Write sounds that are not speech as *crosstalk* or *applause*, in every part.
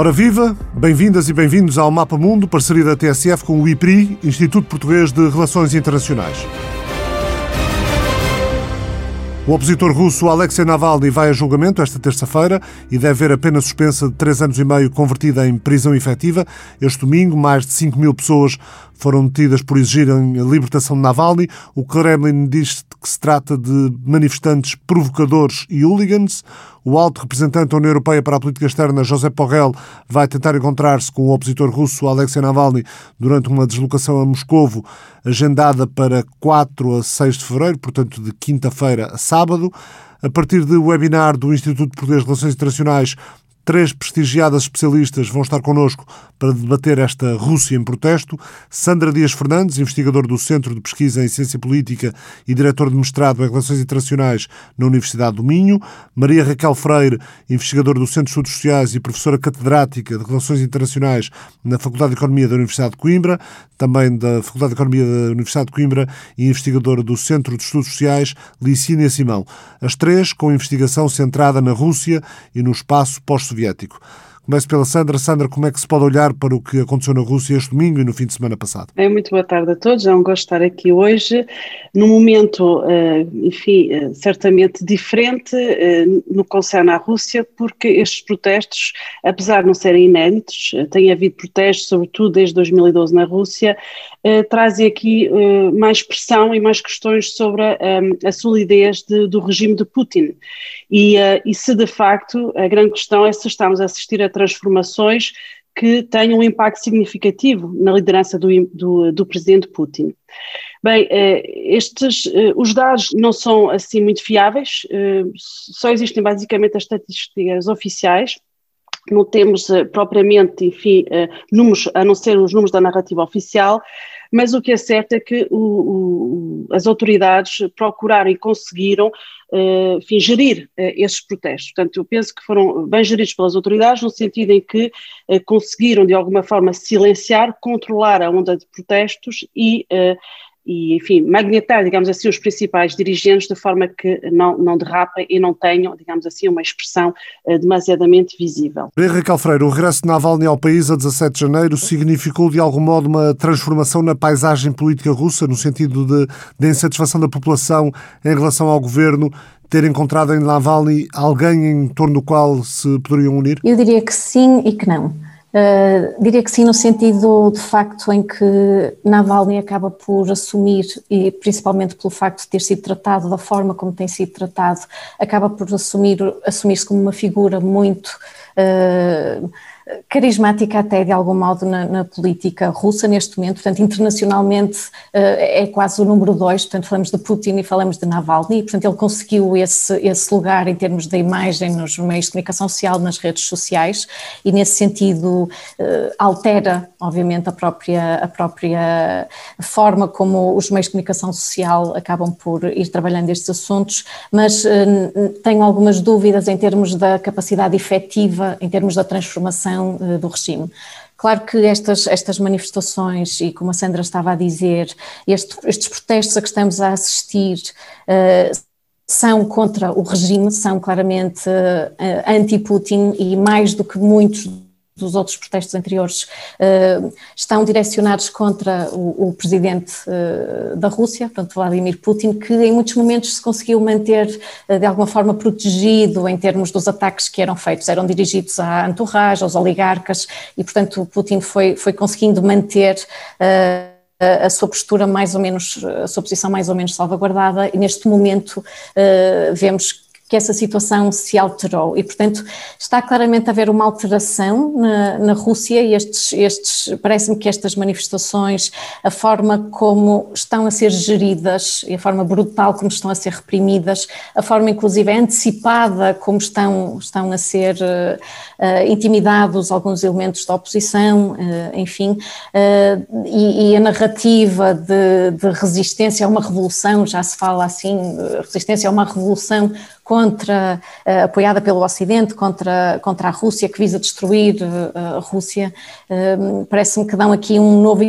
Ora viva, bem-vindas e bem-vindos ao Mapa Mundo, parceria da TSF com o IPRI, Instituto Português de Relações Internacionais. O opositor russo Alexei Navalny vai a julgamento esta terça-feira e deve ver a pena suspensa de três anos e meio convertida em prisão efetiva. Este domingo, mais de 5 mil pessoas foram detidas por exigirem a libertação de Navalny. O Kremlin diz que se trata de manifestantes provocadores e hooligans. O alto representante da União Europeia para a Política Externa, José Borrell, vai tentar encontrar-se com o opositor russo Alexei Navalny durante uma deslocação a Moscovo, agendada para 4 a 6 de fevereiro, portanto de quinta-feira a sábado. A partir do webinar do Instituto Português de Relações Internacionais, Três prestigiadas especialistas vão estar connosco para debater esta Rússia em protesto. Sandra Dias Fernandes, investigador do Centro de Pesquisa em Ciência Política e diretor de mestrado em Relações Internacionais na Universidade do Minho. Maria Raquel Freire, investigadora do Centro de Estudos Sociais e professora catedrática de Relações Internacionais na Faculdade de Economia da Universidade de Coimbra, também da Faculdade de Economia da Universidade de Coimbra e investigadora do Centro de Estudos Sociais, Licínia Simão. As três com investigação centrada na Rússia e no espaço pós soviético. Começo pela Sandra. Sandra, como é que se pode olhar para o que aconteceu na Rússia este domingo e no fim de semana passado? É, muito boa tarde a todos. É um gosto estar aqui hoje, num momento, eh, enfim, eh, certamente diferente eh, no que concerne à Rússia, porque estes protestos, apesar de não serem inéditos, tem havido protestos, sobretudo desde 2012 na Rússia, trazem aqui mais pressão e mais questões sobre a, solidez de, do regime de Putin. E, e se de facto a grande questão é se estamos a assistir a transformações que tenham um impacto significativo na liderança do, do, do presidente Putin. Bem, eh, estes, eh, os dados não são assim muito fiáveis, eh, só existem basicamente as estatísticas oficiais, não temos propriamente, enfim, números, a não ser os números da narrativa oficial, mas o que é certo é que o, o, as autoridades procuraram e conseguiram uh, gerir uh, esses protestos. Portanto, eu penso que foram bem geridos pelas autoridades, no sentido em que uh, conseguiram, de alguma forma, silenciar, controlar a onda de protestos e e, enfim, magnetar, digamos assim, os principais dirigentes de forma que não, não derrapem e não tenham, digamos assim, uma expressão uh, demasiadamente visível. Raquel Freire, o regresso de Navalny ao país a 17 de janeiro significou de algum modo uma transformação na paisagem política russa, no sentido de, de insatisfação da população em relação ao governo ter encontrado em Navalny alguém em torno do qual se poderiam unir? Eu diria que sim e que não. Uh, diria que sim, no sentido de facto em que Navalny acaba por assumir, e principalmente pelo facto de ter sido tratado da forma como tem sido tratado, acaba por assumir assumir-se como uma figura muito uh, carismática até de algum modo na, na, política russa neste momento, portanto internacionalmente uh, é quase o número dois, portanto falamos de Putin e falamos de Navalny, portanto ele conseguiu esse, esse lugar em termos da imagem nos meios de comunicação social, nas redes sociais e nesse sentido uh, altera obviamente a própria, a própria forma como os meios de comunicação social acabam por ir trabalhando estes assuntos, mas uh, tenho algumas dúvidas em termos da capacidade efetiva, em termos da transformação uh, do regime. Claro que estas, estas manifestações, e como a Sandra estava a dizer, este, estes protestos a que estamos a assistir uh, são contra o regime, são claramente uh, anti-Putin e mais do que muitos dos outros protestos anteriores uh, estão direcionados contra o, presidente uh, da Rússia, portanto Vladimir Putin, que em muitos momentos se conseguiu manter uh, de alguma forma protegido em termos dos ataques que eram feitos, eram dirigidos à entourage, aos oligarcas, e portanto Putin foi, foi conseguindo manter a sua postura mais ou menos, a sua posição mais ou menos salvaguardada, e neste momento vemos que essa situação se alterou. E, portanto, está claramente a haver uma alteração na, na Rússia e estes, estes parece-me que estas manifestações, a forma como estão a ser geridas e a forma brutal como estão a ser reprimidas, a forma inclusive antecipada como estão, estão a ser uh, intimidados alguns elementos da oposição, uh, enfim, uh, e, e, a narrativa de, de resistência a uma revolução, já se fala assim, resistência a uma revolução contra, uh, apoiada pelo Ocidente, contra, contra a Rússia, que visa destruir uh, a Rússia, uh, parece-me que dão aqui um novo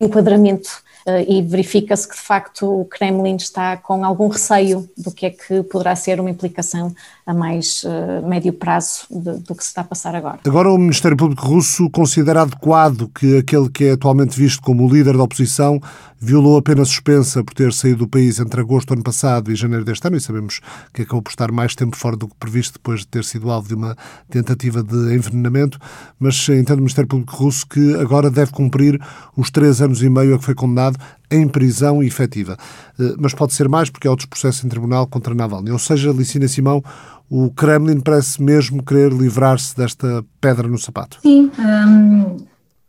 enquadramento e verifica-se que de facto o Kremlin está com algum receio do que é que poderá ser uma implicação a mais médio prazo do que se está a passar agora. Agora o Ministério Público Russo considera adequado que aquele que é atualmente visto como líder da oposição violou a pena suspensa por ter saído do país entre agosto do ano passado e janeiro deste ano, e sabemos que acabou por estar mais tempo fora do que previsto depois de ter sido alvo de uma tentativa de envenenamento, mas entende o Ministério Público Russo que agora deve cumprir os três anos e meio a que foi condenado em prisão efetiva. Eh, mas pode ser mais, porque há outros processos em tribunal contra Navalny. Ou seja, Licina Simão, o Kremlin parece mesmo querer livrar-se desta pedra no sapato. Sim, hum,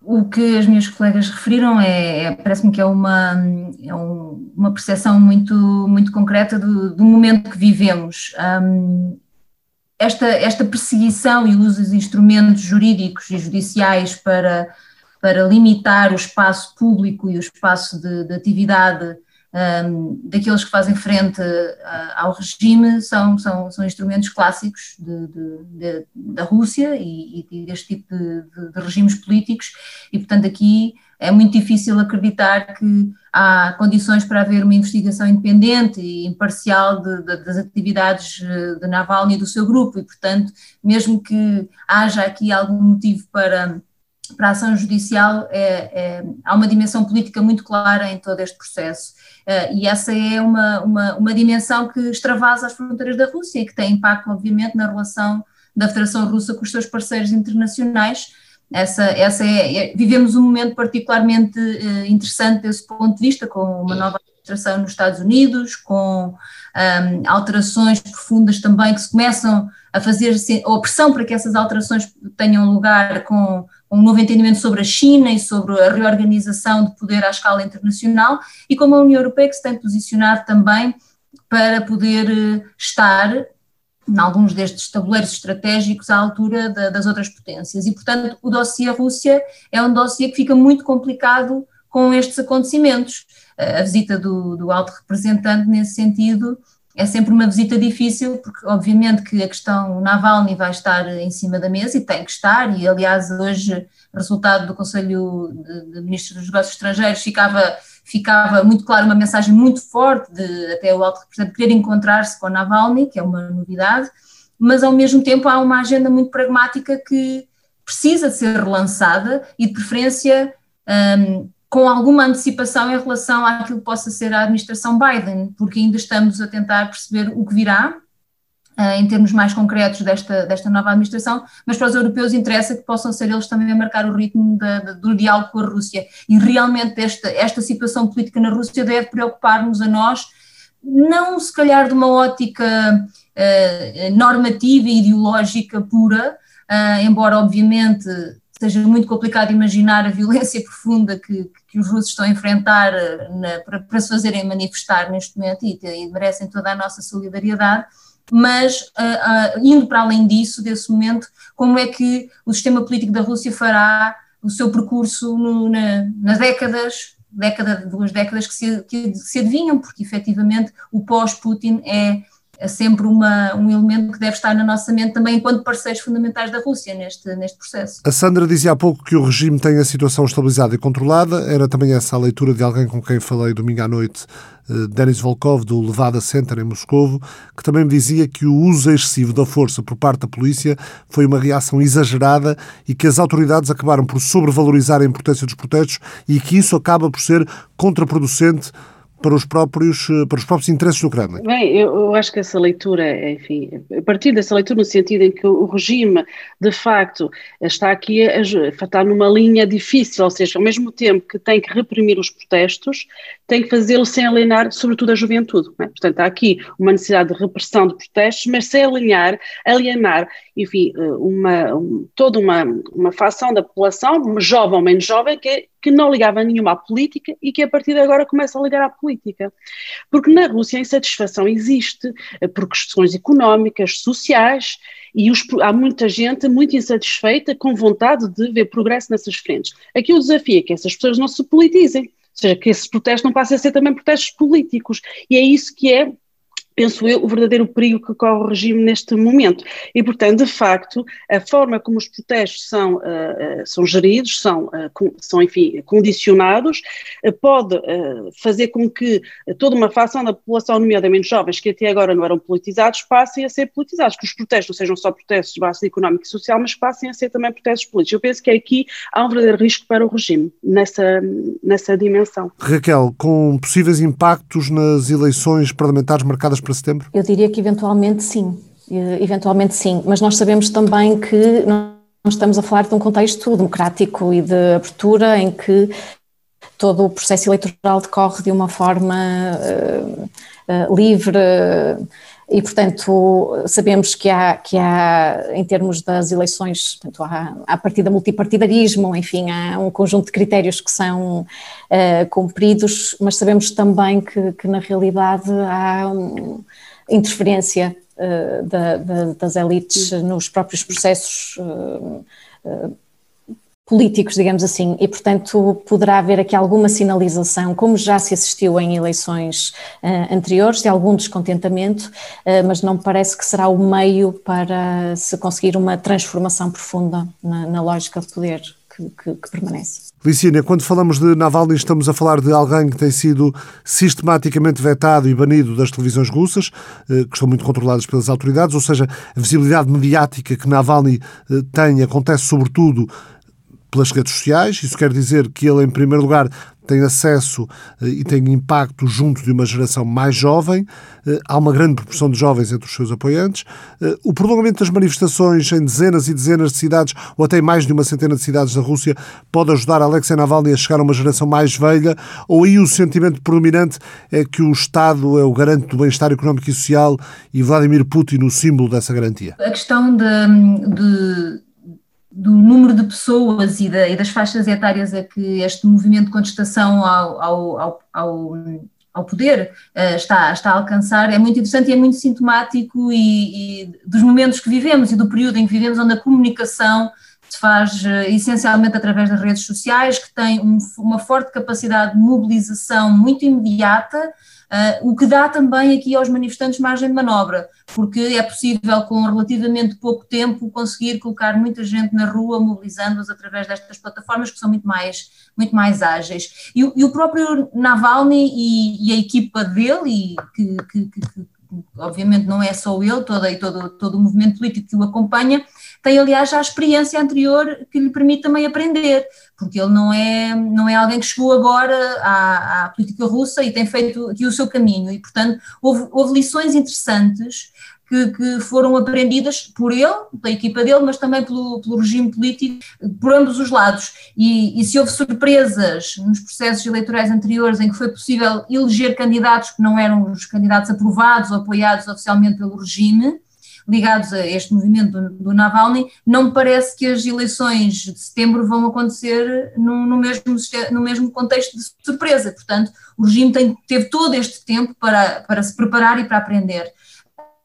o que as minhas colegas referiram é, é parece-me que é uma, é um, uma percepção muito, muito concreta do, do momento que vivemos. Um, esta, esta perseguição e o uso instrumentos jurídicos e judiciais para, para limitar o espaço público e o espaço de, de atividade um, daqueles que fazem frente uh, ao regime são, são, são instrumentos clássicos de, de, de, da Rússia e, e deste tipo de, regimes políticos, e portanto aqui é muito difícil acreditar que há condições para haver uma investigação independente e imparcial das atividades uh, de Navalny e do seu grupo, e portanto, mesmo que haja aqui algum motivo para para a ação judicial é, é, há uma dimensão política muito clara em todo este processo. Uh, e essa é uma, uma, uma, dimensão que extravasa as fronteiras da Rússia e que tem impacto, obviamente, na relação da Federação Russa com os seus parceiros internacionais. Essa, essa é, é vivemos um momento particularmente uh, interessante desse ponto de vista, com uma nova administração nos Estados Unidos, com um, alterações profundas também que se começam a fazer, ou a pressão para que essas alterações tenham lugar com um novo entendimento sobre a China e sobre a reorganização de poder à escala internacional, e como a União Europeia que se tem posicionado também para poder eh, estar em alguns destes tabuleiros estratégicos à altura da, das outras potências. E, portanto, o dossiê Rússia é um dossiê que fica muito complicado com estes acontecimentos. A visita do, do alto representante, nesse sentido, é sempre uma visita difícil, porque obviamente que a questão Navalny vai estar em cima da mesa e tem que estar, e aliás hoje resultado do Conselho de, de Ministros dos Negócios Estrangeiros ficava, ficava muito claro uma mensagem muito forte de até o alto representante querer encontrar-se com Navalny, que é uma novidade, mas ao mesmo tempo há uma agenda muito pragmática que precisa de ser relançada e de preferência um, com alguma antecipação em relação àquilo que possa ser a administração Biden, porque ainda estamos a tentar perceber o que virá, uh, em termos mais concretos desta, desta nova administração, mas para os europeus interessa que possam ser eles também a marcar o ritmo da, da, do diálogo com a Rússia. E realmente esta, esta situação política na Rússia deve preocupar-nos a nós, não se calhar de uma ótica uh, normativa e ideológica pura, uh, embora obviamente seja muito complicado imaginar a violência *laughs* profunda que, que os russos estão a enfrentar eh, na, para, para, se fazerem manifestar neste momento e, e, merecem toda a nossa solidariedade, mas uh, uh, indo para além disso, desse momento, como é que o sistema político da Rússia fará o seu percurso no, na, nas décadas, década, duas décadas que se, que se adivinham, porque efetivamente o pós-Putin é é sempre uma, um elemento que deve estar na nossa mente também enquanto parceiros fundamentais da Rússia neste, neste processo. A Sandra dizia há pouco que o regime tem a situação estabilizada e controlada, era também essa a leitura de alguém com quem falei domingo à noite, eh, Denis Volkov, do Levada Center em Moscovo, que também me dizia que o uso excessivo da força por parte da polícia foi uma reação exagerada e que as autoridades acabaram por sobrevalorizar a importância dos protestos e que isso acaba por ser contraproducente para os próprios, eh, para os próprios interesses do Kremlin? Bem, eu, eu, acho que essa leitura, enfim, a partir dessa leitura no sentido em que o regime, de facto, está aqui a, está numa linha difícil, ou seja, ao mesmo tempo que tem que reprimir os protestos, tem que fazê-lo sem alienar, sobretudo, a juventude. É? Portanto, há aqui uma necessidade de repressão de protestos, mas sem alienar, alienar enfim, eh, uma, um, toda uma, uma facção da população, jovem ou menos jovem, que, que não ligava nenhuma à política e que a partir de agora começa a ligar à política. Porque na Rússia a insatisfação existe eh, por questões económicas, sociais, e os, há muita gente muito insatisfeita, com vontade de ver progresso nessas frentes. Aqui o desafio é que essas pessoas não se politizem, ou seja, que esses protestos não passem a ser também protestos políticos, e é isso que é penso eu, o verdadeiro perigo que corre o regime neste momento. E, portanto, de facto, a forma como os protestos são, uh, são geridos, são, uh, são enfim, condicionados, uh, pode fazer com que toda uma facção da população, nomeadamente jovens, que até agora não eram politizados, passem a ser politizados, que os protestos não sejam só protestos de base económica e social, mas passem a ser também protestos políticos. Eu penso que aqui há um verdadeiro risco para o regime, nessa, nessa dimensão. Raquel, com possíveis impactos nas eleições parlamentares marcadas para setembro? Eu diria que eventualmente sim, eventualmente sim, mas nós sabemos também que nós estamos a falar de um contexto democrático e de abertura em que todo o processo eleitoral decorre de uma forma uh, uh, livre e, portanto, sabemos que há, que há em termos das eleições, portanto, há, há partida multipartidarismo, enfim, há um conjunto de critérios que são uh, cumpridos, mas sabemos também que, que na realidade há um, interferência uh, da, da, das elites nos próprios processos uh, políticos, digamos assim, e portanto poderá haver aqui alguma sinalização, como já se assistiu em eleições uh, anteriores, de algum descontentamento, uh, mas não parece que será o meio para se conseguir uma transformação profunda na, na lógica de poder que, que, que permanece. Licínia, quando falamos de Navalny, estamos a falar de alguém que tem sido sistematicamente vetado e banido das televisões russas, eh, que estão muito controladas pelas autoridades, ou seja, a visibilidade mediática que Navalny tem acontece sobretudo pelas redes sociais. Isso quer dizer que ele, em primeiro lugar, tem acesso eh, e tem impacto junto de uma geração mais jovem. Eh, há uma grande proporção de jovens entre os seus apoiantes. Eh, o prolongamento das manifestações em dezenas e dezenas de cidades, ou até mais de uma centena de cidades da Rússia, pode ajudar Alexei Navalny a chegar a uma geração mais velha? Ou aí o sentimento predominante é que o Estado é o garante do bem-estar económico e social e Vladimir Putin o símbolo dessa garantia? A questão de, de do número de pessoas e, da, e, das faixas etárias a que este movimento de contestação ao, ao, ao, ao, poder uh, está, está a alcançar é muito interessante e é muito sintomático e, e, dos momentos que vivemos e do período em que vivemos onde a comunicação se faz uh, essencialmente através das redes sociais, que tem um, uma forte capacidade de mobilização muito imediata, Uh, o que dá também aqui aos manifestantes margem de manobra, porque é possível, com relativamente pouco tempo, conseguir colocar muita gente na rua, mobilizando-os através destas plataformas que são muito mais, muito mais ágeis. E, e o próprio Navalny e, e, a equipa dele, e que, que, que, que obviamente não é só ele, todo, e todo, todo o movimento político que o acompanha, tem aliás já a experiência anterior que lhe permite também aprender, porque ele não é, não é alguém que chegou agora à, à política russa e tem feito aqui o seu caminho, e portanto houve, houve lições interessantes que, que, foram aprendidas por ele, pela equipa dele, mas também pelo, pelo regime político, por ambos os lados. E, e, se houve surpresas nos processos eleitorais anteriores em que foi possível eleger candidatos que não eram os candidatos aprovados ou apoiados oficialmente pelo regime, ligados a este movimento do, do, Navalny, não me parece que as eleições de setembro vão acontecer no, no, mesmo, no mesmo contexto de surpresa. Portanto, o regime tem, teve todo este tempo para, para se preparar e para aprender.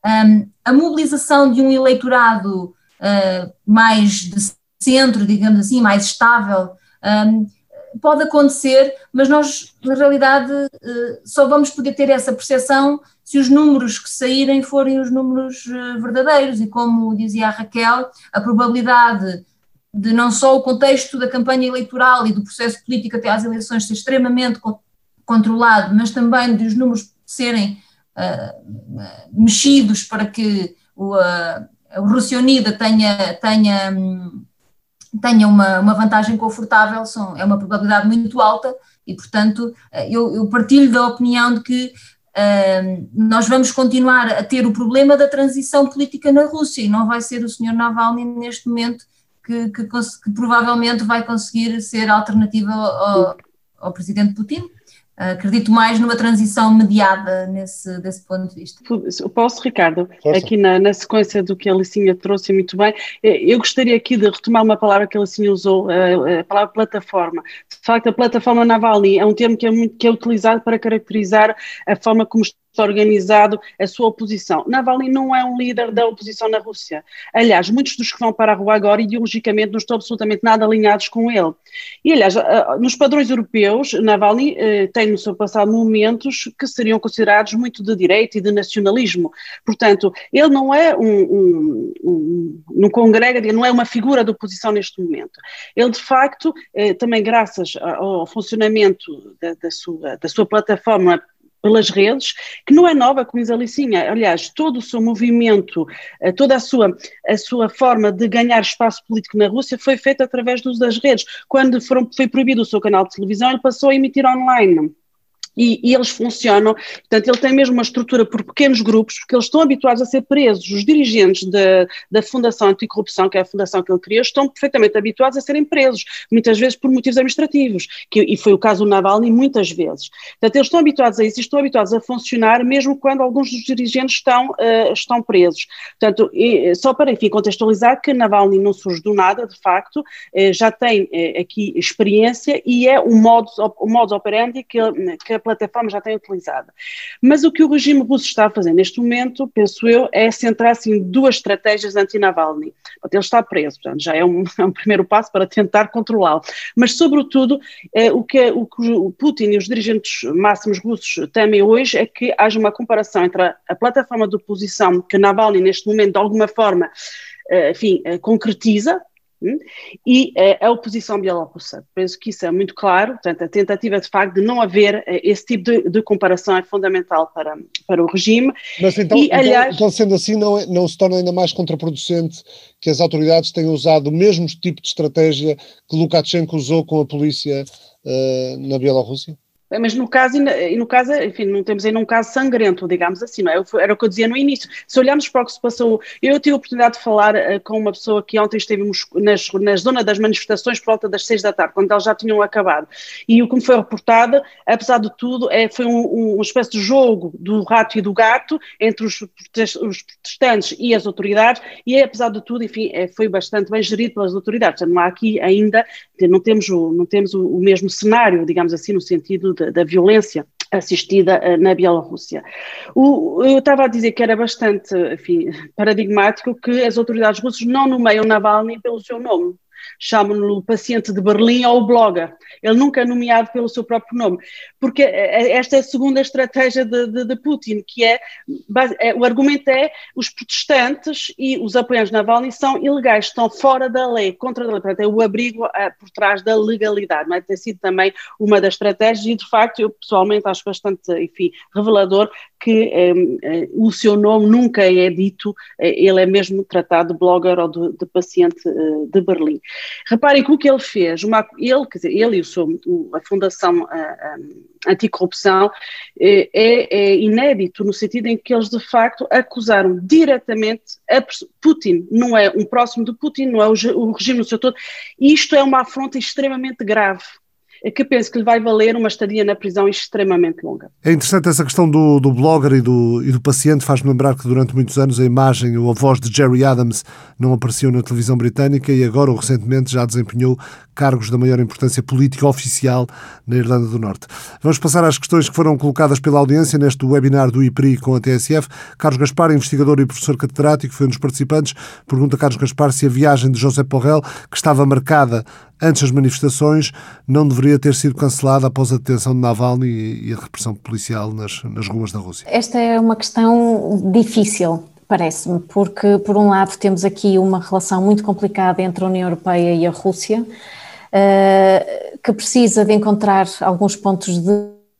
Um, a mobilização de um eleitorado uh, mais de centro, digamos assim, mais estável, um, pode acontecer, mas nós, na realidade, uh, só vamos poder ter essa percepção se os números que saírem forem os números uh, verdadeiros. E como dizia a Raquel, a probabilidade de não só o contexto da campanha eleitoral e do processo político até às eleições ser extremamente controlado, mas também de os números serem uh, mexidos para que o, uh, o Rússia Unida tenha, tenha, tenha uma, uma vantagem confortável, são, é uma probabilidade muito alta e, portanto, eu, eu partilho da opinião de que Nós vamos continuar a ter o problema da transição política na Rússia e não vai ser o senhor Navalny neste momento que, que, que provavelmente vai conseguir ser alternativa ao, ao presidente Putin. Acredito mais numa transição mediada nesse desse ponto de vista. Posso, Ricardo, Posso. aqui na, na, sequência do que a Alicinha trouxe muito bem, eh, eu gostaria aqui de retomar uma palavra que a Alicinha usou, a, a palavra plataforma. De facto, a plataforma Navalny é um termo que é, muito, que é utilizado para caracterizar a forma como organizado a sua oposição. Navalny não é um líder da oposição na Rússia. Aliás, muitos dos que vão para a rua agora, ideologicamente, não estão absolutamente nada alinhados com ele. E, aliás, nos padrões europeus, Navalny eh, tem no seu passado momentos que seriam considerados muito de direita e de nacionalismo. Portanto, ele não é um, um, um não congrega, não é uma figura de oposição neste momento. Ele, de facto, eh, também graças ao funcionamento da, da, sua, da sua plataforma pelas redes, que não é nova, como diz a Alicinha. Aliás, todo o seu movimento, eh, toda a sua, a sua forma de ganhar espaço político na Rússia foi feita através do uso das redes. Quando foram, foi proibido o seu canal de televisão, ele passou a emitir online e, e, eles funcionam, portanto, ele tem mesmo uma estrutura por pequenos grupos, porque eles estão habituados a ser presos. Os dirigentes da, da Fundação Anticorrupção, que é a fundação que ele criou, estão perfeitamente habituados a serem presos, muitas vezes por motivos administrativos, que, e foi o caso do Navalny muitas vezes. Portanto, eles estão habituados a isso e estão habituados a funcionar mesmo quando alguns dos dirigentes estão, uh, estão presos. Portanto, e, só para, enfim, contextualizar que Navalny não surge do nada, de facto, uh, já tem aqui experiência e é o modo o modus operandi que, que a plataforma já tem utilizado. Mas o que o regime russo está a fazer neste momento, penso eu, é centrar-se em duas estratégias anti-Navalny. Ele está preso, portanto, já é um, *laughs* é um primeiro passo para tentar controlá-lo. Mas, sobretudo, eh, o, que, o que o Putin e os dirigentes máximos russos temem hoje é que haja uma comparação entre a, a plataforma de oposição que Navalny, neste momento, de alguma forma, eh, enfim, eh, concretiza? E uh, a oposição bielorrussa. Penso que isso é muito claro, portanto, a tentativa de facto de não haver uh, esse tipo de, de, comparação é fundamental para, para o regime. Mas então, e, então, aliás, então sendo assim, não, é, não se torna ainda mais contraproducente que as autoridades tenham usado o mesmo tipo de estratégia que Lukashenko usou com a polícia uh, na Bielorrússia? Mas no caso, no caso, enfim, não temos ainda um caso sangrento, digamos assim, não é? Era o que eu dizia no início. Se olharmos para o que se passou, eu tive a oportunidade de falar uh, com uma pessoa que ontem esteve nas, na zona das manifestações por volta das seis da tarde, quando elas já tinham acabado. E o que me foi reportado, apesar de tudo, é, foi um, um, uma espécie de jogo do rato e do gato entre os, os protestantes e as autoridades, e apesar de tudo, enfim, é, foi bastante bem gerido pelas autoridades. Não há aqui ainda, não temos o, não temos o, mesmo cenário, digamos assim, no sentido da, da violência assistida uh, na Bielorrússia. Eu estava a dizer que era bastante enfim, paradigmático que as autoridades russas não nomeiam Navalny pelo seu nome chamam-no paciente de Berlim ou blogger. Ele nunca é nomeado pelo seu próprio nome. Porque eh, eh, esta é a segunda estratégia de, de, de Putin, que é, é, o argumento é os protestantes e os apoiantes de Navalny são ilegais, estão fora da lei, contra a lei. Portanto, é o abrigo por trás da legalidade. É? Tem sido também uma das estratégias e, de facto, eu pessoalmente acho bastante, enfim, revelador que um, o seu nome nunca é dito, ele é mesmo tratado de blogger ou de, de paciente de Berlim. Reparem que o que ele fez, uma, ele, quer dizer, ele e o seu, a Fundação Anticorrupção, é, é, inédito no sentido em que eles de facto acusaram diretamente a Putin, não é um próximo de Putin, não é o, o regime no seu todo, e isto é uma afronta extremamente grave. é que penso que lhe vai valer uma estadia na prisão extremamente longa. É interessante essa questão do, do blogger e do, e do paciente, faz-me lembrar que durante muitos anos a imagem ou a voz de Jerry Adams não apareceu na televisão britânica e agora, ou recentemente, já desempenhou cargos da maior importância política oficial na Irlanda do Norte. Vamos passar às questões que foram colocadas pela audiência neste webinar do IPRI com a TSF. Carlos Gaspar, investigador e professor catedrático, foi um dos participantes. Pergunta Carlos Gaspar se a viagem de José Porrel, que estava marcada antes das manifestações, não deveria ter sido cancelada após a detenção de Navalny e a repressão policial nas, nas ruas da Rússia. Esta é uma questão difícil parece-me, porque, por um lado, temos aqui uma relação muito complicada entre a União Europeia e a Rússia, uh, que precisa de encontrar alguns pontos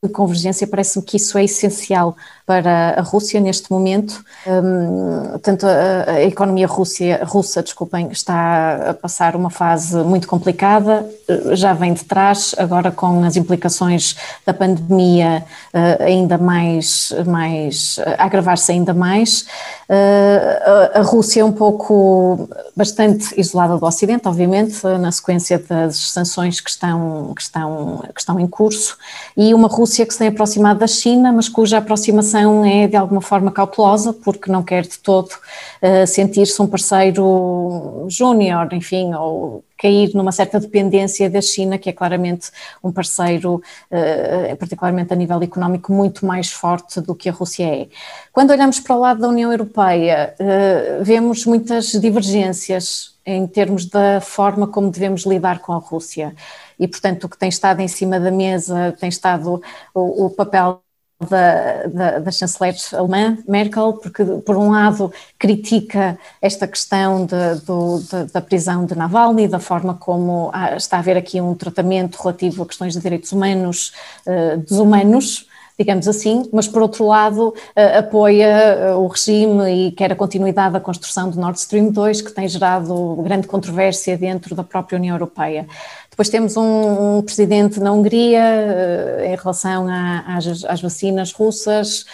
de convergência, parece-me que isso é essencial para a Rússia neste momento. Um, tanto a, a economia Rússia, russa desculpem, está a passar uma fase muito complicada, já vem de trás, agora com as implicações da pandemia uh, ainda mais, mais agravar-se ainda mais. Uh, a, a Rússia é um pouco bastante isolada do Ocidente, obviamente, na sequência das sanções que estão, que estão, que estão em curso, e uma Rússia que se tem aproximado da China, mas cuja aproximação é de alguma forma cautelosa, porque não quer de todo uh, sentir-se um parceiro júnior, enfim, ou cair numa certa dependência da China, que é claramente um parceiro, uh, particularmente a nível económico, muito mais forte do que a Rússia é. Quando olhamos para o lado da União Europeia, uh, vemos muitas divergências em termos da forma como devemos lidar com a Rússia. E, portanto, o que tem estado em cima da mesa tem estado o, o papel da, da, da, chanceler alemã, Merkel, porque, por um lado, critica esta questão de, do, de, da prisão de Navalny, da forma como há, está a haver aqui um tratamento relativo a questões de direitos humanos, uh, desumanos, digamos assim, mas por outro lado uh, apoia uh, o regime e quer a continuidade da construção do Nord Stream 2, que tem gerado grande controvérsia dentro da própria União Europeia. Depois temos um, um presidente na Hungria uh, em relação a, às, às, vacinas russas,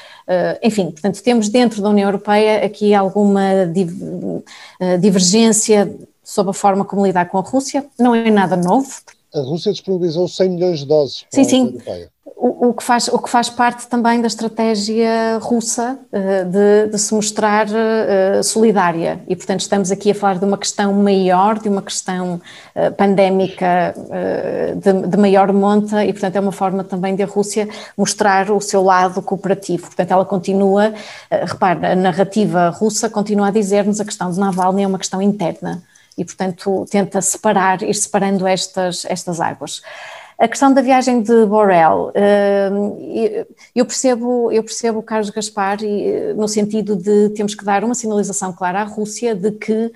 enfim, portanto temos dentro da União Europeia aqui alguma div, divergência sobre a forma como lidar com a Rússia, não é nada novo. A Rússia disponibilizou 100 milhões de doses para sim, a União Europeia o, o, que faz, o que faz parte também da estratégia russa uh, de, de, se mostrar uh, solidária. E, portanto, estamos aqui a falar de uma questão maior, de uma questão uh, pandémica de, de, maior monta, e, portanto, é uma forma também da Rússia mostrar o seu lado cooperativo. Portanto, ela continua, repare, a narrativa russa continua a dizer-nos a questão de Navalny é uma questão interna. E, portanto, tenta separar, ir separando estas, estas águas. A questão da viagem de Borrell, hum, eu percebo, eu percebo Carlos Gaspar no sentido de temos que dar uma sinalização clara à Rússia de que hum,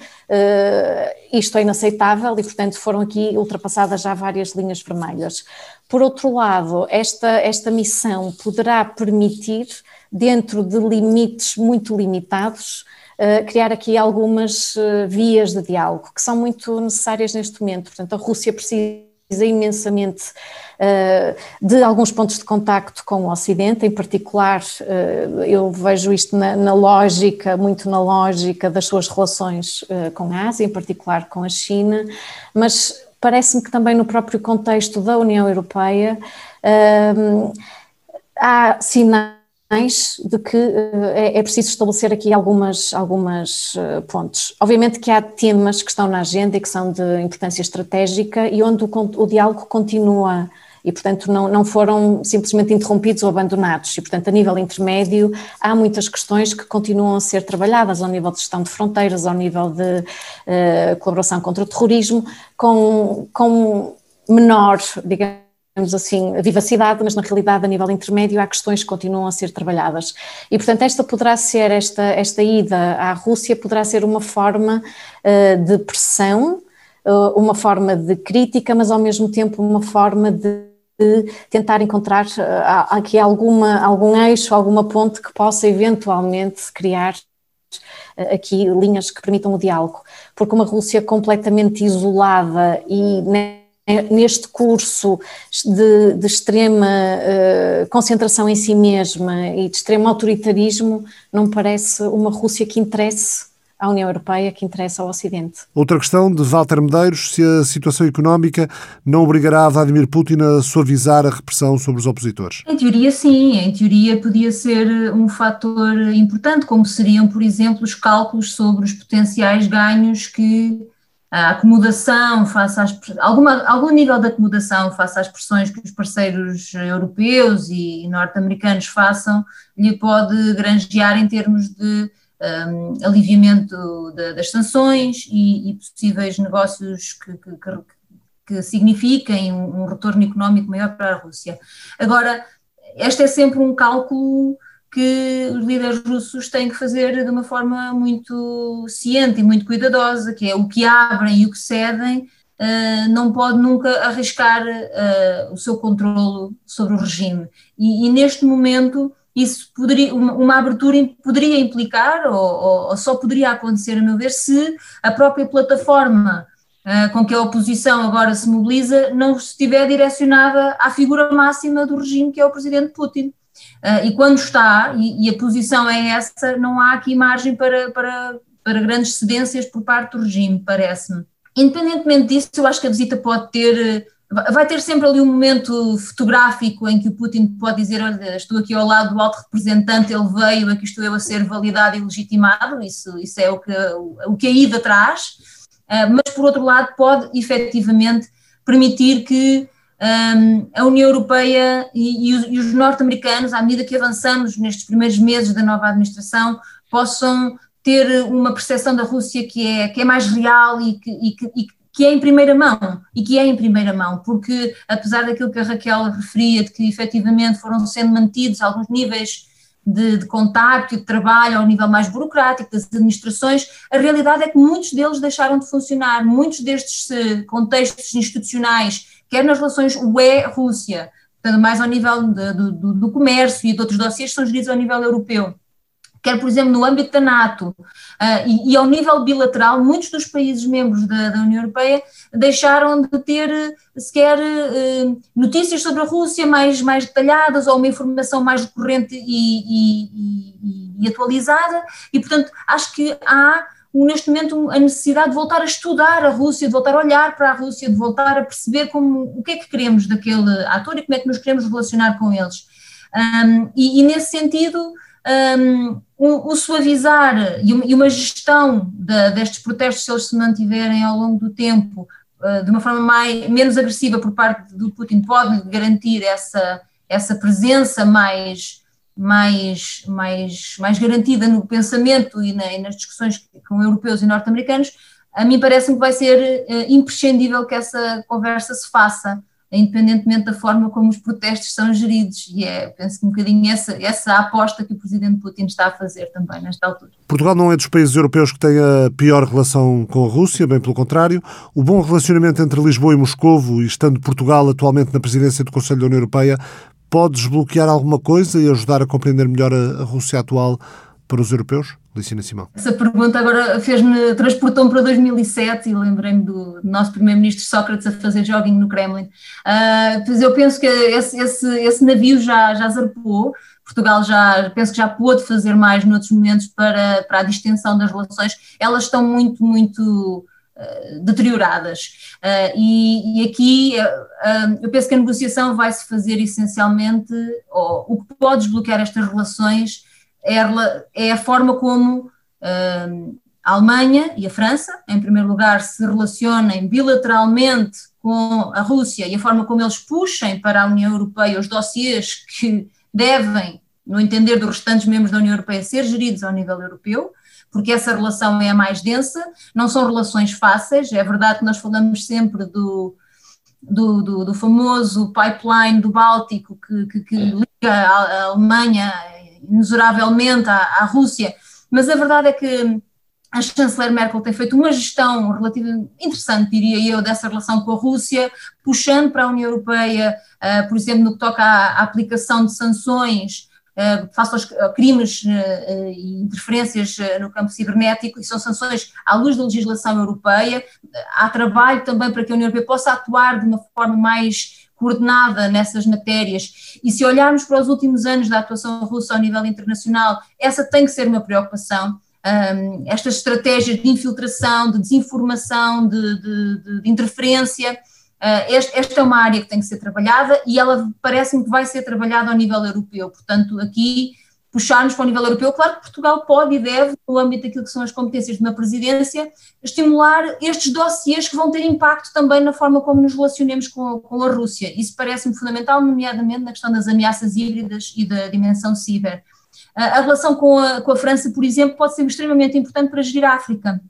isto é inaceitável e, portanto, foram aqui ultrapassadas já várias linhas vermelhas. Por outro lado, esta, esta missão poderá permitir, dentro de limites muito limitados, hum, criar aqui algumas vias de diálogo que são muito necessárias neste momento. Portanto, a Rússia precisa imensamente uh, de alguns pontos de contacto com o Ocidente, em particular uh, eu vejo isto na, na, lógica, muito na lógica das suas relações uh, com a Ásia, em particular com a China, mas parece-me que também no próprio contexto da União Europeia há sinais de que é, é preciso estabelecer aqui algumas, algumas pontos. Obviamente que há temas que estão na agenda e que são de importância estratégica e onde o, o diálogo continua e, portanto, não, não foram simplesmente interrompidos ou abandonados. E, portanto, a nível intermédio, há muitas questões que continuam a ser trabalhadas ao nível de gestão de fronteiras, ao nível de uh, colaboração contra o terrorismo, com, com menor, digamos, digamos assim, vivacidade, mas na realidade, a nível intermédio, há questões que continuam a ser trabalhadas. E, portanto, esta poderá ser, esta, esta ida à Rússia poderá ser uma forma uh, de pressão, uh, uma forma de crítica, mas ao mesmo tempo uma forma de de tentar encontrar uh, aqui alguma, algum eixo, alguma ponte que possa eventualmente criar aqui linhas que permitam o diálogo, porque uma Rússia completamente isolada e neste curso de, de extrema uh, concentração em si mesma e de extremo autoritarismo, não parece uma Rússia que interesse à União Europeia, que interessa ao Ocidente. Outra questão de Walter Medeiros, se a situação económica não obrigará Vladimir Putin a suavizar a repressão sobre os opositores? Em teoria sim, em teoria podia ser um fator importante, como seriam, por exemplo, os cálculos sobre os potenciais ganhos que a acomodação face às alguma, algum nível de acomodação face às pressões que os parceiros europeus e norte-americanos façam lhe pode granjear em termos de um, aliviamento de, das sanções e, e, possíveis negócios que, que, que, que signifiquem um, um retorno económico maior para a Rússia. Agora, este é sempre um cálculo que os líderes russos têm que fazer de uma forma muito ciente e muito cuidadosa, que é o que abrem e o que cedem, uh, não pode nunca arriscar uh, o seu controlo sobre o regime. E, e neste momento isso poderia, uma, uma, abertura poderia implicar, ou, ou, ou, só poderia acontecer, a meu ver, se a própria plataforma uh, com que a oposição agora se mobiliza não estiver direcionada à figura máxima do regime, que é o presidente Putin. Uh, e quando está, e, e, a posição é essa, não há aqui margem para, para, para grandes cedências por parte do regime, parece-me. Independentemente disso, eu acho que a visita pode ter, vai ter sempre ali um momento fotográfico em que o Putin pode dizer, olha, estou aqui ao lado do alto representante, ele veio, aqui estou eu a ser validado e legitimado, isso, isso é o que, o que a ida traz, mas por outro lado pode efetivamente permitir que um, a União Europeia e, e os, os norte-americanos, à medida que avançamos nestes primeiros meses da nova administração, possam ter uma percepção da Rússia que é, que é mais real e que, e, que, e que é em primeira mão, e que é em primeira mão, porque apesar daquilo que a Raquel referia, de que efetivamente foram sendo mantidos alguns níveis de, de contacto e de trabalho ao nível mais burocrático das administrações, a realidade é que muitos deles deixaram de funcionar, muitos destes eh, contextos institucionais, quer nas relações UE-Rússia, portanto mais ao nível de, do, do comércio e de outros dossiês, são geridos ao nível europeu. Quer, por exemplo, no âmbito da NATO uh, e, e, ao nível bilateral, muitos dos países membros da, da União Europeia deixaram de ter sequer uh, notícias sobre a Rússia mais, mais detalhadas ou uma informação mais recorrente e, e, e atualizada, e, portanto, acho que há neste momento a necessidade de voltar a estudar a Rússia, de voltar a olhar para a Rússia, de voltar a perceber como, o que é que queremos daquele ator e como é que nos queremos relacionar com eles. Um, e, e, nesse sentido, um, o, o, suavizar e uma, e uma gestão de, destes protestos, se eles se mantiverem ao longo do tempo uh, de uma forma mais, menos agressiva por parte do Putin, pode garantir essa, essa presença mais, mais, mais, mais garantida no pensamento e, na, e nas discussões com europeus e norte-americanos, a mim parece-me que vai ser uh, imprescindível que essa conversa se faça independentemente da forma como os protestos são geridos. E é, penso que um bocadinho essa, essa aposta que o presidente Putin está a fazer também nesta altura. Portugal não é dos países europeus que tem a pior relação com a Rússia, bem pelo contrário. O bom relacionamento entre Lisboa e Moscovo, e estando Portugal atualmente na presidência do Conselho da União Europeia, pode desbloquear alguma coisa e ajudar a compreender melhor a, Rússia atual para os europeus? Licina Simão. Essa pergunta agora fez-me, transportou-me para 2007 e lembrei-me do nosso primeiro-ministro Sócrates a fazer jogging no Kremlin. Uh, pois eu penso que esse, esse, esse navio já, já zarpou, Portugal já, penso que já pôde fazer mais noutros momentos para, para a distensão das relações, elas estão muito, muito deterioradas. Uh, e, e, aqui uh, eu penso que a negociação vai se fazer essencialmente, ou o que pode desbloquear estas relações ela é a forma como a Alemanha e a França, em primeiro lugar, se relacionem bilateralmente com a Rússia e a forma como eles puxem para a União Europeia os dossiês que devem, no entender dos restantes membros da União Europeia, ser geridos ao nível europeu, porque essa relação é a mais densa, não são relações fáceis, é verdade que nós falamos sempre do, do, do, do famoso pipeline do Báltico que, que, que liga a, a Alemanha inexoravelmente à, à Rússia, mas a verdade é que a chanceler Merkel tem feito uma gestão relativamente interessante, diria eu, dessa relação com a Rússia, puxando para a União Europeia, uh, por exemplo, no que toca à aplicação de sanções uh, face aos crimes uh, e interferências no campo cibernético, e são sanções à luz da legislação europeia. Há trabalho também para que a União Europeia possa atuar de uma forma mais coordenada nessas matérias. E se olharmos para os últimos anos da atuação russa ao nível internacional, essa tem que ser uma preocupação. Um, estas estratégias de infiltração, de desinformação, de, de, de interferência, esta é uma área que tem que ser trabalhada e ela parece-me que vai ser trabalhada ao nível europeu. Portanto, aqui puxarmos para o nível europeu. Claro que Portugal pode e deve, no âmbito daquilo que são as competências de uma presidência, estimular estes dossiês que vão ter impacto também na forma como nos relacionemos com, com a Rússia. Isso parece-me fundamental, nomeadamente na questão das ameaças híbridas e da dimensão ciber. A relação com a, com a França, por exemplo, pode ser extremamente importante para gerir a África,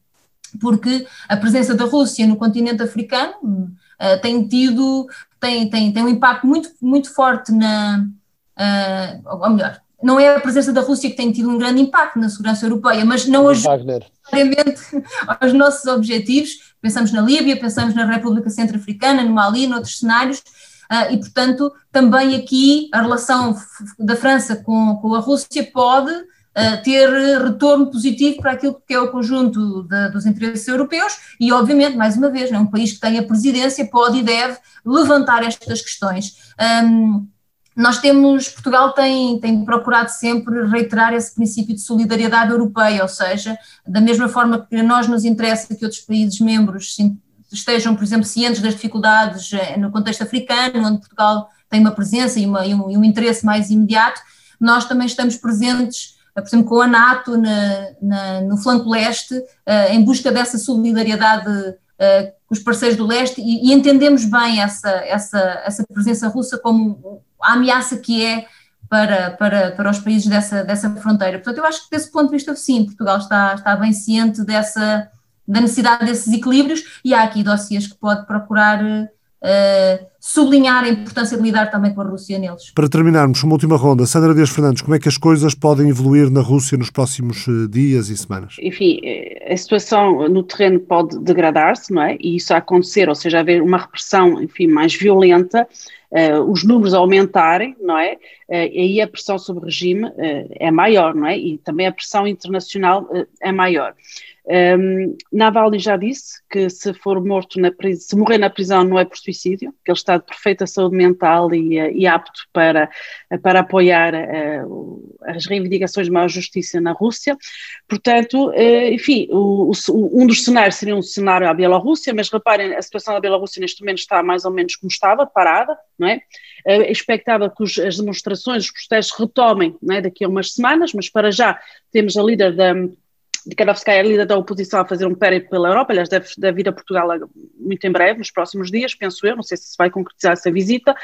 porque a presença da Rússia no continente africano uh, tem tido, tem, tem, tem um impacto muito, muito forte na, uh, ou melhor, não é a presença da Rússia que tem tido um grande impacto na segurança europeia, mas não ajuda *laughs* aos nossos objetivos. Pensamos na Líbia, pensamos na República Centro-Africana, no Mali, noutros cenários, uh, e portanto também aqui a relação da França com, com a Rússia pode ter retorno positivo para aquilo que é o conjunto de, dos interesses europeus e obviamente, mais uma vez, é um país que tem a presidência pode e deve levantar estas questões. Um, nós temos, Portugal tem, tem procurado sempre reiterar esse princípio de solidariedade europeia, ou seja, da mesma forma que nós nos interessa que outros países membros estejam, por exemplo, cientes das dificuldades eh, no contexto africano, onde Portugal tem uma presença e, uma, e, um, e um, interesse mais imediato, nós também estamos presentes por exemplo, com a NATO na, na, no flanco leste, em busca dessa solidariedade com os parceiros do leste e, e, entendemos bem essa, essa, essa presença russa como a ameaça que é para, para, para os países dessa, dessa fronteira. Portanto, eu acho que desse ponto de vista, sim, Portugal está, está bem ciente dessa, da necessidade desses equilíbrios e há aqui dossiês que pode procurar uh, sublinhar a importância de lidar também com a Rússia neles. Para terminarmos, uma última ronda. Sandra Dias Fernandes, como é que as coisas podem evoluir na Rússia nos próximos eh, dias e semanas? Enfim, a situação no terreno pode degradar-se, não é? E isso a acontecer, ou seja, haver uma repressão, enfim, mais violenta, uh, os números aumentarem, não é? Uh, aí a pressão sobre o regime uh, é maior, não é? E também a pressão internacional é maior. Um, Navalny já disse que se for morto na se morrer na prisão não é por suicídio, que ele está de perfeita saúde mental e, e apto para, para apoiar uh, as reivindicações de maior justiça na Rússia. Portanto, uh, enfim, o, o, um dos cenários seria um cenário à Bielorrússia, mas reparem, a situação da Bielorrússia neste momento está mais ou menos como estava, parada, não é? É expectável que os, as demonstrações, os protestos retomem é, daqui a umas semanas, mas para já temos a líder da de Kadowska, a líder da oposição, a fazer um périplo pela Europa, aliás, deve, deve ir a Portugal muito em breve, nos próximos dias, penso eu, não sei se se vai concretizar essa visita.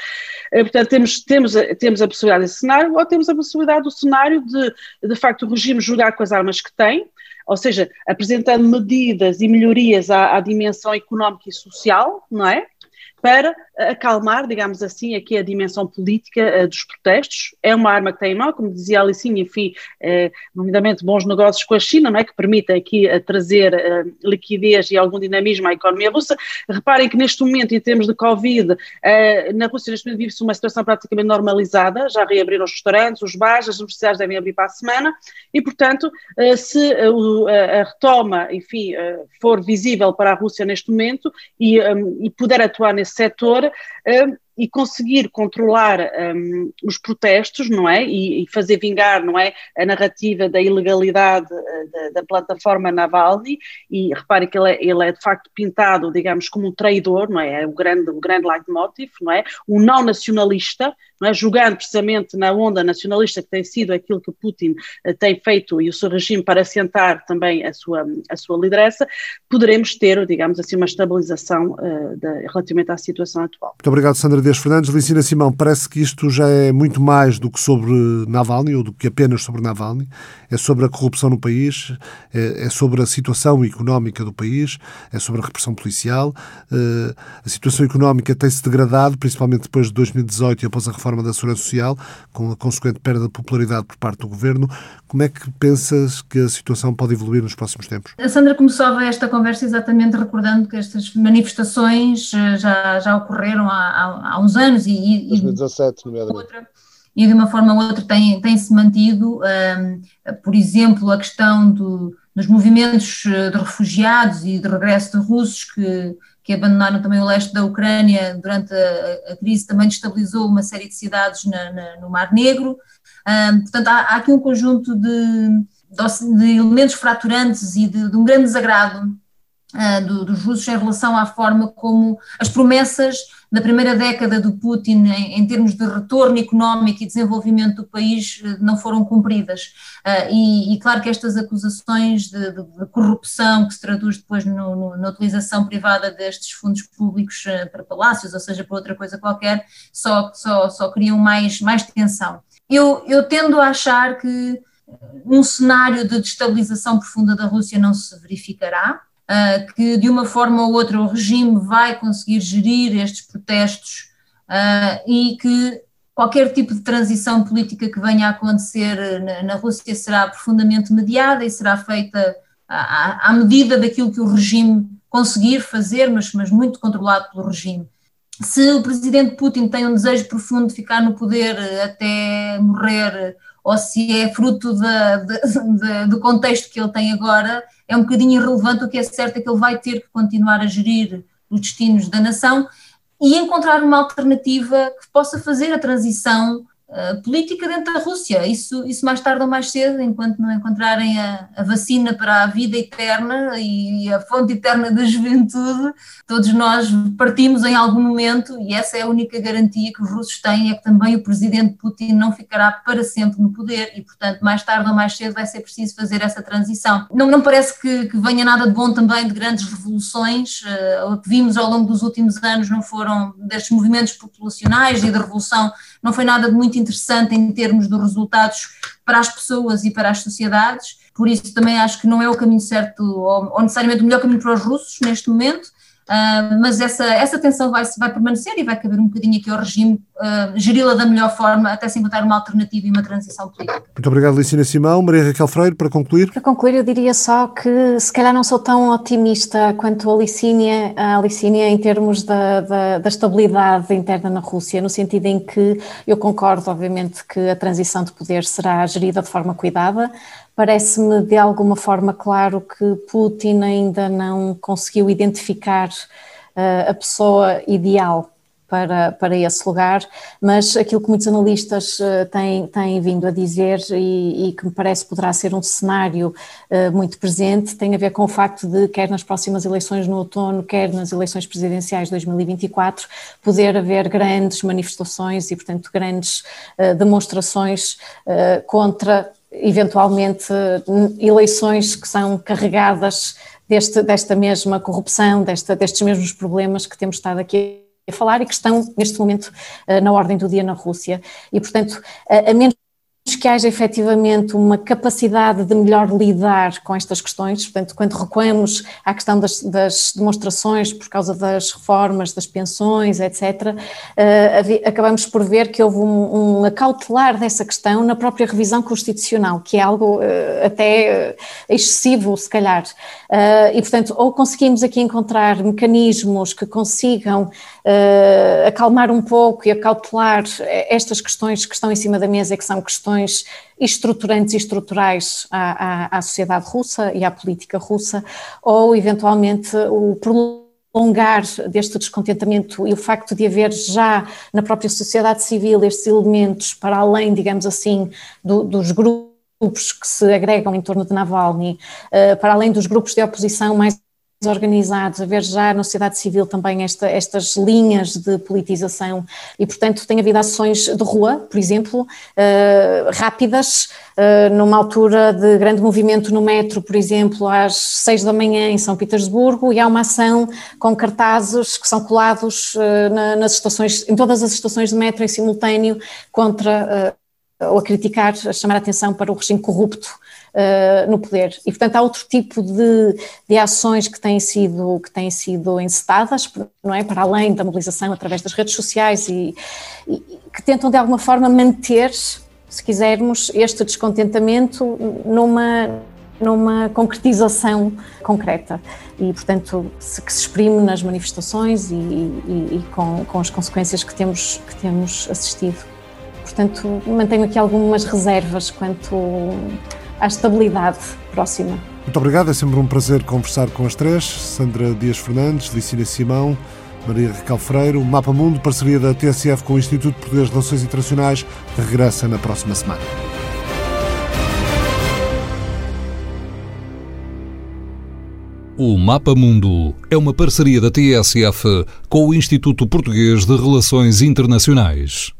Eh, portanto, temos, temos, temos a possibilidade desse cenário, ou temos a possibilidade do cenário de, de facto, o regime jogar com as armas que tem, ou seja, apresentando medidas e melhorias à, à dimensão económica e social, não é? Para acalmar, digamos assim, aqui a dimensão política uh, dos protestos. É uma arma que tem em mão, como dizia a Alicinha, enfim, uh, nomeadamente bons negócios com a China, não é? que permitem aqui uh, trazer uh, liquidez e algum dinamismo à economia russa. Reparem que neste momento, em termos de Covid, na Rússia neste momento vive-se uma situação praticamente normalizada, já reabriram os restaurantes, os bares, as universidades devem abrir para a semana, e portanto, se a retoma, enfim, for visível para a Rússia neste momento e, e puder atuar nesse setor um, e conseguir controlar um, os protestos, não é? E, e, fazer vingar, não é? A narrativa da ilegalidade uh, da, da, plataforma Navalny e reparem que ele é, ele é, de facto pintado, digamos, como um traidor, não é? É o grande, o grande leitmotiv, não é? Um não nacionalista, não é? Jogando precisamente na onda nacionalista que tem sido aquilo que Putin uh, tem feito e o seu regime para assentar também a sua, a sua liderança, poderemos ter, digamos assim, uma estabilização uh, relativamente à situação atual. Muito obrigado, Sandra Dias Fernandes. Licina Simão, parece que isto já é muito mais do que sobre Navalny, ou do que apenas sobre Navalny. É sobre a corrupção no país, é, é sobre a situação económica do país, é sobre a repressão policial. Uh, a situação económica tem-se degradado, principalmente depois de 2018 e após a reforma da Segurança Social, com a consequente perda de popularidade por parte do governo. Como é que pensas que a situação pode evoluir nos próximos tempos? A Sandra começou esta conversa exatamente recordando que estas manifestações eh, já, já ocorreram há, há, há uns anos e, 2017, nomeadamente. Outra, e de uma forma ou outra tem, tem se mantido, um, por exemplo, a questão do, dos movimentos eh, de refugiados e de regresso de russos que, que abandonaram também o leste da Ucrânia durante a, a crise, também destabilizou uma série de cidades na, na, no Mar Negro. Um, portanto, há, há, aqui um conjunto de, de elementos fraturantes e de, de um grande desagrado uh, do, dos russos em relação à forma como as promessas da primeira década do Putin em, em, termos de retorno económico e desenvolvimento do país uh, não foram cumpridas. Uh, e, e, claro que estas acusações de, de, de corrupção que se traduz depois no, no, na utilização privada destes fundos públicos para palácios, ou seja, para outra coisa qualquer, só, só, só criam mais, mais tensão. Eu, eu tendo a achar que um cenário de destabilização profunda da Rússia não se verificará, uh, que de uma forma ou outra o regime vai conseguir gerir estes protestos uh, e que qualquer tipo de transição política que venha a acontecer na, na Rússia será profundamente mediada e será feita à, à, medida daquilo que o regime conseguir fazer, mas, mas muito controlado pelo regime. Se o presidente Putin tem um desejo profundo de ficar no poder até morrer ou se é fruto da, da, do contexto que ele tem agora, é um bocadinho irrelevante. O que é certo é que ele vai ter que continuar a gerir os destinos da nação e encontrar uma alternativa que possa fazer a transição uh, política dentro da Rússia. Isso, isso mais tarde ou mais cedo, enquanto não encontrarem a, a, vacina para a vida eterna e a fonte eterna da *laughs* juventude, todos nós partimos em algum momento e essa é a única garantia que os russos têm, é que também o presidente Putin não ficará para sempre no poder e, portanto, mais tarde ou mais cedo vai ser preciso fazer essa transição. Não, não parece que, que venha nada de bom também de grandes revoluções, uh, o que vimos ao longo dos últimos anos não foram destes movimentos populacionais e de revolução, não foi nada de muito interessante em termos de resultados para as pessoas e para as sociedades, por isso também acho que não é o caminho certo, ou, ou necessariamente o melhor caminho para os russos neste momento, Uh, mas essa, essa tensão vai, vai permanecer e vai caber um bocadinho aqui ao regime uh, geri-la da melhor forma até se encontrar uma alternativa e uma transição política. Muito obrigado, Licina Simão. Maria Raquel Freire, para concluir. Para concluir, eu diria só que se calhar não sou tão otimista quanto a Licínia, a Licínia em termos da, da, da estabilidade interna na Rússia, no sentido em que eu concordo, obviamente, que a transição de poder será gerida de forma cuidada, Parece-me de alguma forma claro que Putin ainda não conseguiu identificar uh, a pessoa ideal para, para esse lugar, mas aquilo que muitos analistas uh, têm, têm vindo a dizer e, e, que me parece poderá ser um cenário uh, muito presente tem a ver com o facto de, quer nas próximas eleições no outono, quer nas eleições presidenciais de 2024, poder haver grandes manifestações e, portanto, grandes uh, demonstrações contra eventualmente eleições que são carregadas deste, desta mesma corrupção, desta, destes mesmos problemas que temos estado aqui a falar e que estão neste momento eh, na ordem do dia na Rússia. E, portanto, a menos que haja efetivamente uma capacidade de melhor lidar com estas questões, portanto, quando recuamos à questão das, das demonstrações por causa das reformas, das pensões, etc., uh, eh, acabamos por ver que houve um, um acautelar dessa questão na própria revisão constitucional, que é algo uh, até uh, excessivo, se calhar. e, portanto, ou conseguimos aqui encontrar mecanismos que consigam acalmar um pouco e acautelar estas questões que estão em cima da mesa que são questões estruturantes e estruturais à, à, à sociedade russa e à política russa, ou eventualmente o prolongar deste descontentamento e o facto de haver já na própria sociedade civil estes elementos para além, digamos assim, do, dos grupos que se agregam em torno de Navalny, uh, para além dos grupos de oposição mais organizados, haver já na sociedade civil também esta, estas linhas de politização. E, portanto, tem havido ações de rua, por exemplo, uh, rápidas, uh, numa altura de grande movimento no metro, por exemplo, às seis da manhã em São Petersburgo, e há uma ação com cartazes que são colados na, nas estações, em todas as estações de metro em simultâneo contra ou a criticar, a chamar a atenção para o regime corrupto uh, no poder. E, portanto, há outro tipo de, de ações que têm sido, que têm sido encetadas, não é? Para além da mobilização através das redes sociais e, e que tentam, de alguma forma, manter, se quisermos, este descontentamento numa numa concretização concreta e, portanto, se, que se exprime nas manifestações e, e, e com, com, as consequências que temos, que temos assistido. Portanto, mantenho aqui algumas reservas quanto à estabilidade próxima. Muito obrigado, é sempre um prazer conversar com as três: Sandra Dias Fernandes, Licínia Simão, Maria Raquel Freire. O Mapa Mundo, parceria da TSF com o Instituto Português de Relações Internacionais, regressa na próxima semana. O Mapa Mundo é uma parceria da TSF com o Instituto Português de Relações Internacionais.